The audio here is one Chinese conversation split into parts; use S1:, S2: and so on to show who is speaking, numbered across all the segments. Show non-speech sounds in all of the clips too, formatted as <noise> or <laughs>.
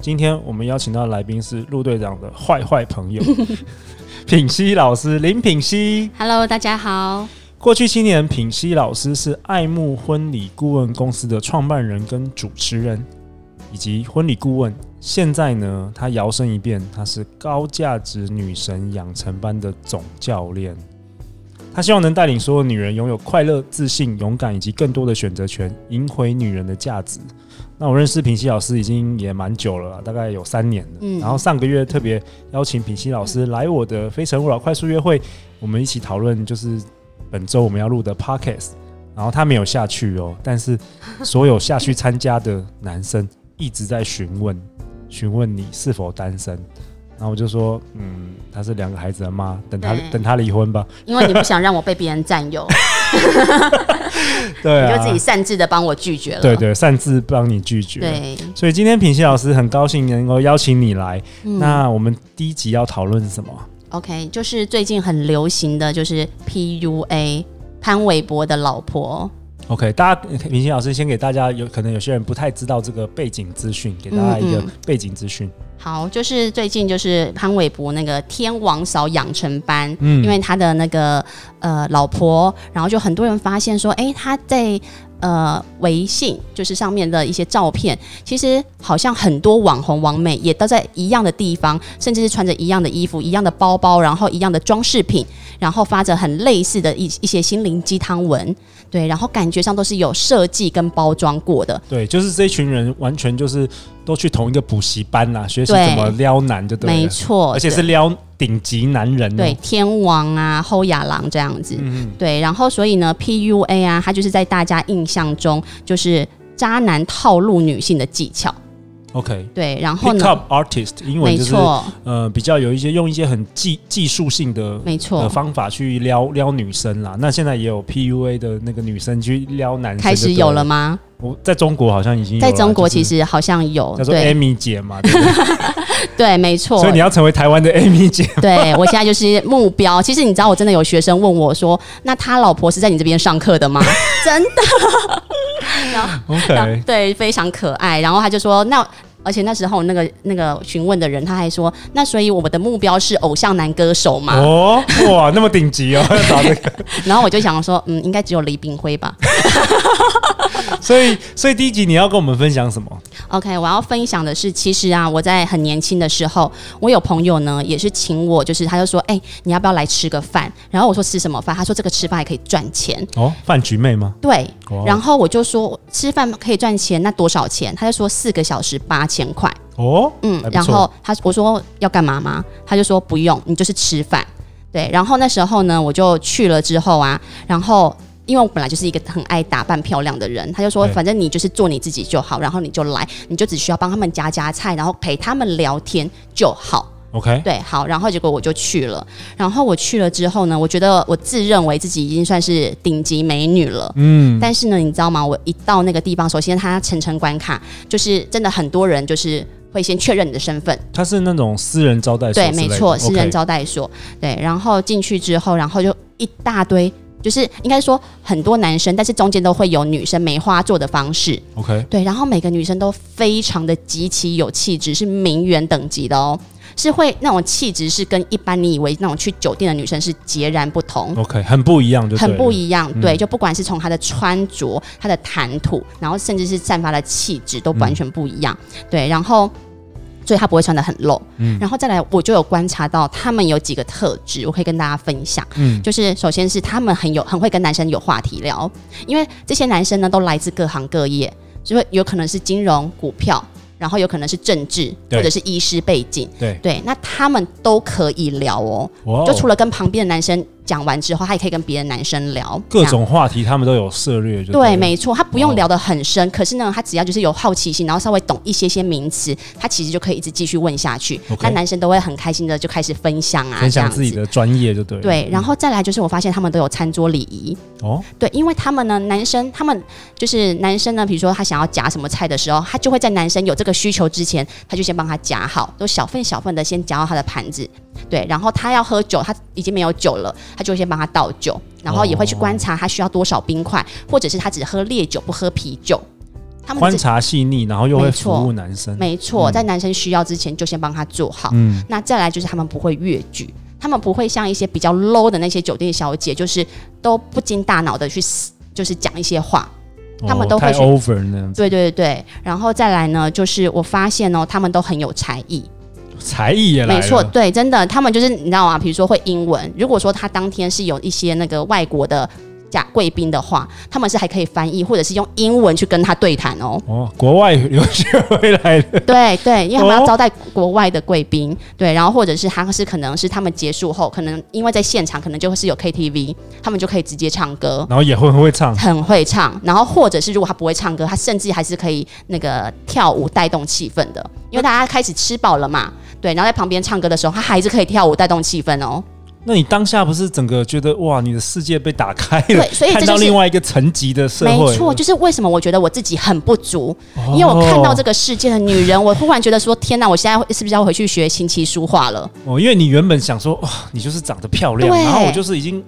S1: 今天我们邀请到的来宾是陆队长的坏坏朋友。<laughs> 品熙老师林品熙
S2: ，Hello，大家好。
S1: 过去七年，品熙老师是爱慕婚礼顾问公司的创办人跟主持人，以及婚礼顾问。现在呢，他摇身一变，他是高价值女神养成班的总教练。他希望能带领所有女人拥有快乐、自信、勇敢以及更多的选择权，赢回女人的价值。那我认识品熙老师已经也蛮久了，大概有三年了。嗯，然后上个月特别邀请品熙老师来我的非诚勿扰快速约会，我们一起讨论就是本周我们要录的 podcast。然后他没有下去哦，但是所有下去参加的男生一直在询问，询问你是否单身。然后我就说，嗯，他是两个孩子的妈，等他等他离婚吧，
S2: 因为你不想让我被别人占有。<laughs> <laughs>
S1: 对、啊，
S2: 你就自己擅自的帮我拒绝了。
S1: 对对，擅自帮你拒绝。
S2: 对，
S1: 所以今天品熙老师很高兴能够邀请你来。嗯、那我们第一集要讨论什么
S2: ？OK，就是最近很流行的就是 PUA，潘玮柏的老婆。
S1: OK，大家明星老师先给大家有可能有些人不太知道这个背景资讯，给大家一个背景资讯。
S2: 嗯嗯好，就是最近就是潘玮柏那个天王嫂养成班，嗯，因为他的那个呃老婆，然后就很多人发现说，哎，他在呃微信就是上面的一些照片，其实好像很多网红网美也都在一样的地方，甚至是穿着一样的衣服、一样的包包，然后一样的装饰品，然后发着很类似的一一些心灵鸡汤文，对，然后感觉上都是有设计跟包装过的，
S1: 对，就是这群人完全就是。都去同一个补习班啦，学习怎么撩男就对了，
S2: 没错，
S1: 而且是撩顶级男人，
S2: 对，天王啊，后亚郎这样子，嗯，对，然后所以呢，PUA 啊，它就是在大家印象中就是渣男套路女性的技巧。
S1: OK，
S2: 对，然后呢
S1: ，Pick up artist，英文就是呃比较有一些用一些很技技术性的没错的方法去撩撩女生啦。那现在也有 PUA 的那个女生去撩男生，
S2: 开始有了吗？
S1: 我在中国好像已经有，
S2: 在中国其实好像有，
S1: 叫做 Amy 姐嘛，对，<laughs>
S2: 对，没错。
S1: 所以你要成为台湾的 Amy 姐，
S2: 对我现在就是目标。其实你知道，我真的有学生问我说：“那他老婆是在你这边上课的吗？” <laughs> 真的。然后 OK，<laughs> 对，非常可爱。然后他就说：“那。”而且那时候那个那个询问的人他还说，那所以我们的目标是偶像男歌手嘛？
S1: 哦，哇，那么顶级哦，要找这个。
S2: 然后我就想说，嗯，应该只有李炳辉吧。<laughs>
S1: 所以，所以第一集你要跟我们分享什么
S2: ？OK，我要分享的是，其实啊，我在很年轻的时候，我有朋友呢，也是请我，就是他就说，哎、欸，你要不要来吃个饭？然后我说吃什么饭？他说这个吃饭还可以赚钱
S1: 哦，饭局妹吗？
S2: 对。然后我就说吃饭可以赚钱，那多少钱？他就说四个小时八千块
S1: 哦，
S2: 嗯。然后他我说要干嘛吗？他就说不用，你就是吃饭。对。然后那时候呢，我就去了之后啊，然后。因为我本来就是一个很爱打扮漂亮的人，他就说，反正你就是做你自己就好，然后你就来，你就只需要帮他们夹夹菜，然后陪他们聊天就好。
S1: OK，
S2: 对，好，然后结果我就去了，然后我去了之后呢，我觉得我自认为自己已经算是顶级美女了，嗯，但是呢，你知道吗？我一到那个地方，首先他层层关卡，就是真的很多人就是会先确认你的身份，
S1: 他是那种私人招待所，
S2: 对，没错，私人招待所，对，然后进去之后，然后就一大堆。就是应该说很多男生，但是中间都会有女生梅花座的方式。
S1: OK，
S2: 对，然后每个女生都非常的极其有气质，是名媛等级的哦，是会那种气质是跟一般你以为那种去酒店的女生是截然不同。
S1: OK，很不一样就，就
S2: 很不一样。对，就不管是从她的穿着、她的谈吐，然后甚至是散发的气质都完全不一样。嗯、对，然后。所以他不会穿的很露，嗯，然后再来，我就有观察到他们有几个特质，我可以跟大家分享，嗯，就是首先是他们很有很会跟男生有话题聊，因为这些男生呢都来自各行各业，就会有可能是金融、股票，然后有可能是政治或者是医师背景，
S1: 对。
S2: 对，那他们都可以聊哦，就除了跟旁边的男生讲完之后，他也可以跟别的男生聊
S1: 各种话题，他们都有涉猎。对，
S2: 对，没错，他不用聊得很深，哦、可是呢，他只要就是有好奇心，然后稍微懂一些些名词，他其实就可以一直继续问下去。那男生都会很开心的就开始分享啊，
S1: 分享自己的专业就对。
S2: 对，然后再来就是我发现他们都有餐桌礼仪哦。对，因为他们呢，男生他们就是男生呢，比如说他想要夹什么菜的时候，他就会在男生有这个需求之前，他就先帮他夹好，都小份小份的先夹到他的盘子。对，然后他要喝酒，他已经没有酒了，他就会先帮他倒酒，然后也会去观察他需要多少冰块，或者是他只喝烈酒不喝啤酒。他们
S1: 观察细腻，然后又会服务男生。
S2: 没错，在男生需要之前就先帮他做好。嗯，那再来就是他们不会越矩，他们不会像一些比较 low 的那些酒店小姐，就是都不经大脑的去就是讲一些话，他们都会去
S1: over 那。
S2: 对对对，然后再来呢，就是我发现哦，他们都很有才艺。
S1: 才艺也来，
S2: 没错，对，真的，他们就是你知道吗？比如说会英文，如果说他当天是有一些那个外国的。假贵宾的话，他们是还可以翻译，或者是用英文去跟他对谈哦。
S1: 哦，国外留学回来的。<laughs>
S2: 对对，因为他们要招待国外的贵宾，哦、对，然后或者是他是可能是他们结束后，可能因为在现场可能就会是有 KTV，他们就可以直接唱歌，
S1: 然后也会很会唱，
S2: 很会唱。然后或者是如果他不会唱歌，他甚至还是可以那个跳舞带动气氛的，因为大家开始吃饱了嘛，对，然后在旁边唱歌的时候，他还是可以跳舞带动气氛哦。
S1: 那你当下不是整个觉得哇，你的世界被打开了，
S2: 对，所以
S1: 看到另外一个层级的社会，
S2: 没错，就是为什么我觉得我自己很不足，哦、因为我看到这个世界的女人，我忽然觉得说，天哪，我现在是不是要回去学琴棋书画了？
S1: 哦，因为你原本想说，哇，你就是长得漂亮，然后我就是已经。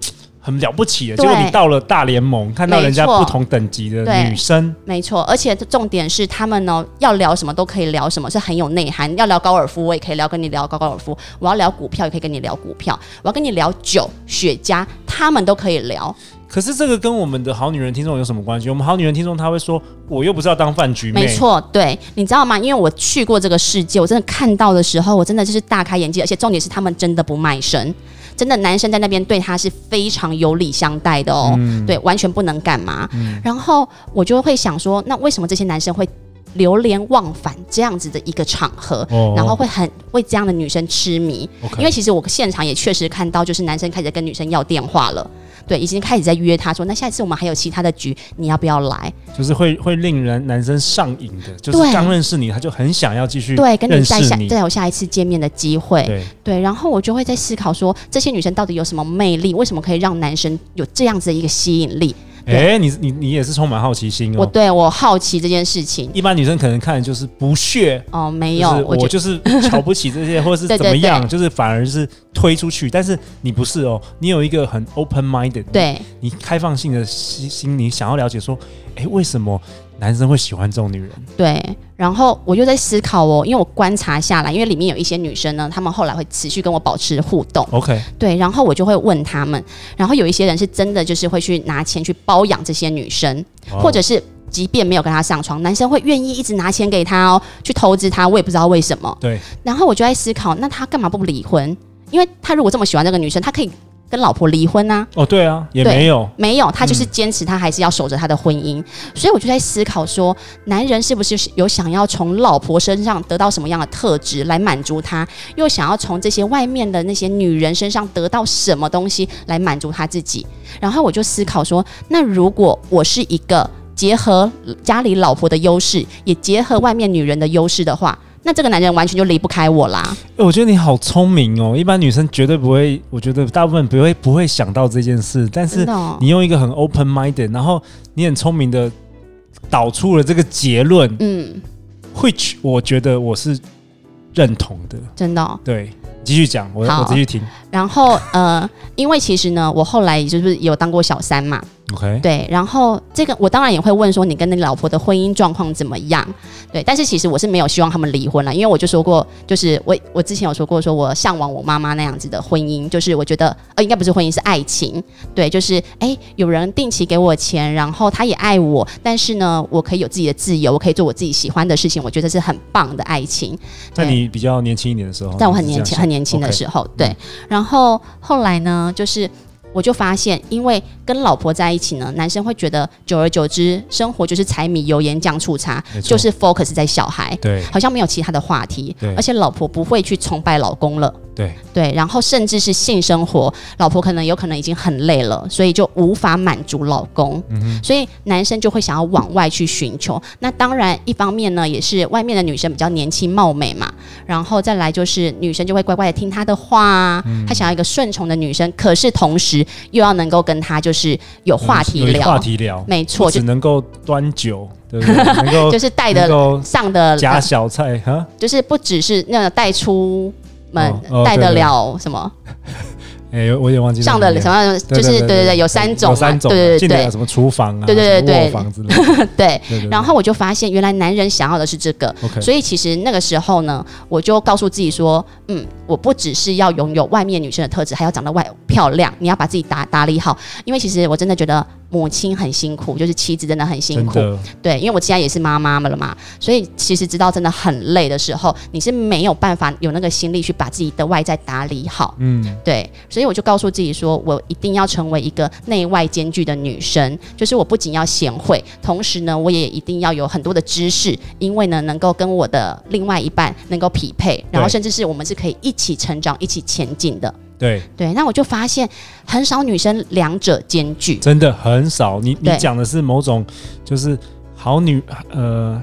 S1: 很了不起的，对结果你到了大联盟，看到人家不同等级的女生，
S2: 没错，而且重点是他们呢，要聊什么都可以聊什么，是很有内涵。要聊高尔夫，我也可以聊，跟你聊高高尔夫；我要聊股票，也可以跟你聊股票；我要跟你聊酒、雪茄，他们都可以聊。
S1: 可是这个跟我们的好女人听众有什么关系？我们好女人听众他会说，我又不是要当饭局妹。
S2: 没错，对，你知道吗？因为我去过这个世界，我真的看到的时候，我真的就是大开眼界，而且重点是他们真的不卖身。真的，男生在那边对她是非常有礼相待的哦，嗯、对，完全不能干嘛。嗯、然后我就会想说，那为什么这些男生会流连忘返这样子的一个场合，哦、然后会很为这样的女生痴迷。因为其实我现场也确实看到，就是男生开始跟女生要电话了。对，已经开始在约他说，那下一次我们还有其他的局，你要不要来？
S1: 就是会会令人男生上瘾的，就是刚认识你，他就很想要继续
S2: 对跟你再下再有下一次见面的机会。
S1: 对
S2: 对，然后我就会在思考说，这些女生到底有什么魅力？为什么可以让男生有这样子的一个吸引力？
S1: 哎、欸，你你你也是充满好奇心哦。
S2: 我对我好奇这件事情，
S1: 一般女生可能看的就是不屑
S2: 哦，没有，
S1: 我就是瞧不起这些，<laughs> 或者是怎么样，就是反而是推出去。但是你不是哦，你有一个很 open minded，
S2: 对，
S1: 你开放性的心，你想要了解说，哎、欸，为什么？男生会喜欢这种女人，
S2: 对。然后我就在思考哦，因为我观察下来，因为里面有一些女生呢，她们后来会持续跟我保持互动。
S1: OK，
S2: 对。然后我就会问他们，然后有一些人是真的就是会去拿钱去包养这些女生，哦、或者是即便没有跟她上床，男生会愿意一直拿钱给她哦，去投资她。我也不知道为什么。
S1: 对。
S2: 然后我就在思考，那他干嘛不离婚？因为他如果这么喜欢这个女生，他可以。跟老婆离婚呐、啊？
S1: 哦，对啊，也没有，
S2: 没有，他就是坚持，他还是要守着他的婚姻。嗯、所以我就在思考说，男人是不是有想要从老婆身上得到什么样的特质来满足他，又想要从这些外面的那些女人身上得到什么东西来满足他自己？然后我就思考说，那如果我是一个结合家里老婆的优势，也结合外面女人的优势的话。那这个男人完全就离不开我啦！
S1: 我觉得你好聪明哦，一般女生绝对不会，我觉得大部分不会不会想到这件事，但是你用一个很 open minded，然后你很聪明的导出了这个结论，嗯，which 我觉得我是认同的，
S2: 真的哦，
S1: 对。继续讲，我我继续听。
S2: 然后呃，因为其实呢，我后来就是有当过小三嘛。
S1: OK。
S2: 对，然后这个我当然也会问说，你跟你老婆的婚姻状况怎么样？对，但是其实我是没有希望他们离婚了，因为我就说过，就是我我之前有说过，说我向往我妈妈那样子的婚姻，就是我觉得呃，应该不是婚姻，是爱情。对，就是哎，有人定期给我钱，然后他也爱我，但是呢，我可以有自己的自由，我可以做我自己喜欢的事情，我觉得是很棒的爱情。
S1: 在你比较年轻一点的时候，
S2: 在我很年轻很年轻的时候.对，然后后来呢，就是。我就发现，因为跟老婆在一起呢，男生会觉得久而久之，生活就是柴米油盐酱醋茶，就是 focus 在小孩，
S1: 对，
S2: 好像没有其他的话题，
S1: 对，
S2: 而且老婆不会去崇拜老公了。
S1: 对。
S2: 对，然后甚至是性生活，老婆可能有可能已经很累了，所以就无法满足老公，嗯，所以男生就会想要往外去寻求。那当然，一方面呢，也是外面的女生比较年轻貌美嘛，然后再来就是女生就会乖乖的听他的话，嗯、他想要一个顺从的女生，可是同时又要能够跟他就是有话题聊，
S1: 话题聊，
S2: 没错，
S1: 只能够端酒，<laughs> 对不对？能够
S2: 就是带的上的
S1: 夹小菜哈，
S2: 就是不只是那个带出。门带得了什么？<laughs>
S1: 哎，我也忘记
S2: 上的什么，就是对对对，有三种，对对对。对，
S1: 什么厨房啊，
S2: 对
S1: 对对 <laughs> 对，
S2: 对。然后我就发现，原来男人想要的是这个，所以其实那个时候呢，我就告诉自己说，嗯，我不只是要拥有外面女生的特质，还要长得外漂亮，你要把自己打打理好，因为其实我真的觉得。母亲很辛苦，就是妻子真的很辛苦。对，因为我现在也是妈妈了嘛，所以其实知道真的很累的时候，你是没有办法有那个心力去把自己的外在打理好。嗯，对，所以我就告诉自己说，我一定要成为一个内外兼具的女生，就是我不仅要贤惠，同时呢，我也一定要有很多的知识，因为呢，能够跟我的另外一半能够匹配，然后甚至是我们是可以一起成长、一起前进的。
S1: 对。
S2: 对，那我就发现很少女生两者兼具，
S1: 真的很少。你你讲的是某种就是好女呃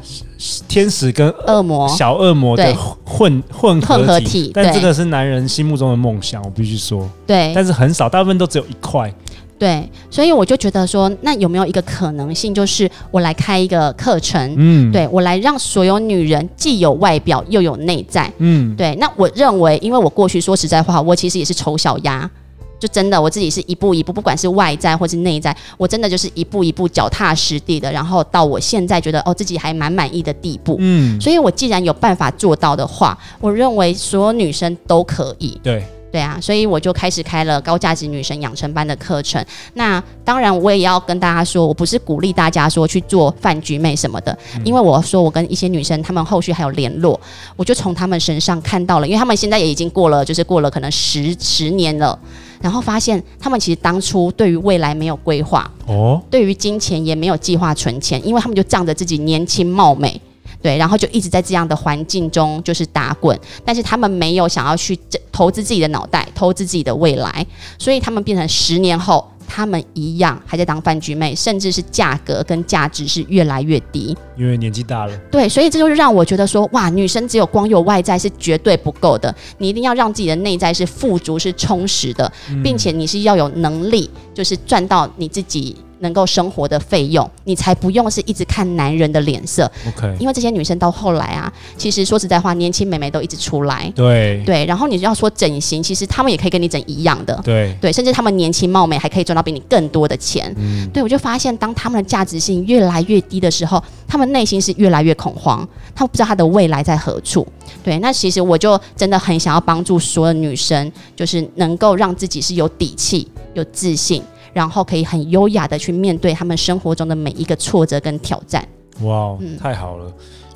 S1: 天使跟
S2: 恶魔。
S1: 小恶魔的混混合
S2: 混合体，
S1: 但这个是男人心目中的梦想，我必须说。
S2: 对，
S1: 但是很少，大部分都只有一块。
S2: 对，所以我就觉得说，那有没有一个可能性，就是我来开一个课程，嗯，对，我来让所有女人既有外表又有内在，嗯，对。那我认为，因为我过去说实在话，我其实也是丑小鸭，就真的我自己是一步一步，不管是外在或是内在，我真的就是一步一步脚踏实地的，然后到我现在觉得哦自己还蛮满意的地步，嗯。所以我既然有办法做到的话，我认为所有女生都可以，
S1: 对。
S2: 对啊，所以我就开始开了高价值女神养成班的课程。那当然，我也要跟大家说，我不是鼓励大家说去做饭局妹什么的，嗯、因为我说我跟一些女生，她们后续还有联络，我就从她们身上看到了，因为她们现在也已经过了，就是过了可能十十年了，然后发现她们其实当初对于未来没有规划，哦，对于金钱也没有计划存钱，因为她们就仗着自己年轻貌美。对，然后就一直在这样的环境中就是打滚，但是他们没有想要去投资自己的脑袋，投资自己的未来，所以他们变成十年后，他们一样还在当饭局妹，甚至是价格跟价值是越来越低，
S1: 因为年纪大了。
S2: 对，所以这就是让我觉得说，哇，女生只有光有外在是绝对不够的，你一定要让自己的内在是富足、是充实的，并且你是要有能力，就是赚到你自己。能够生活的费用，你才不用是一直看男人的脸色。
S1: OK，
S2: 因为这些女生到后来啊，其实说实在话，年轻美眉都一直出来。
S1: 对
S2: 对，然后你要说整形，其实他们也可以跟你整一样的。
S1: 对
S2: 对，甚至他们年轻貌美，还可以赚到比你更多的钱。嗯，对，我就发现，当他们的价值性越来越低的时候，他们内心是越来越恐慌，他们不知道他的未来在何处。对，那其实我就真的很想要帮助所有女生，就是能够让自己是有底气、有自信。然后可以很优雅的去面对他们生活中的每一个挫折跟挑战。
S1: 哇，嗯、太好了！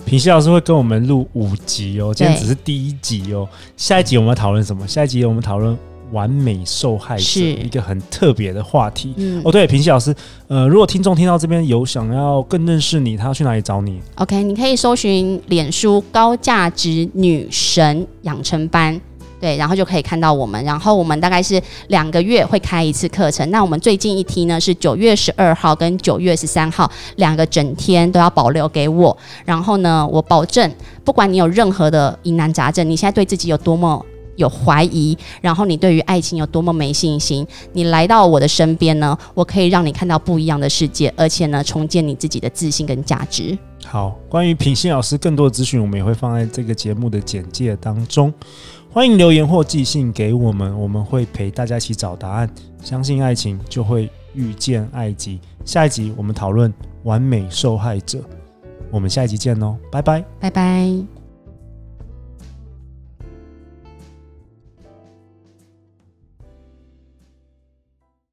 S1: 平西老师会跟我们录五集哦，今天只是第一集哦。下一集我们要讨论什么？下一集我们讨论完美受害者，是一个很特别的话题。嗯、哦，对，平西老师，呃，如果听众听到这边有想要更认识你，他要去哪里找你
S2: ？OK，你可以搜寻脸书高价值女神养成班。对，然后就可以看到我们。然后我们大概是两个月会开一次课程。那我们最近一梯呢是九月十二号跟九月十三号两个整天都要保留给我。然后呢，我保证，不管你有任何的疑难杂症，你现在对自己有多么有怀疑，然后你对于爱情有多么没信心，你来到我的身边呢，我可以让你看到不一样的世界，而且呢，重建你自己的自信跟价值。
S1: 好，关于品信老师更多的资讯，我们也会放在这个节目的简介当中。欢迎留言或寄信给我们，我们会陪大家一起找答案。相信爱情，就会遇见爱情。下一集我们讨论完美受害者，我们下一集见喽，拜拜，
S2: 拜拜。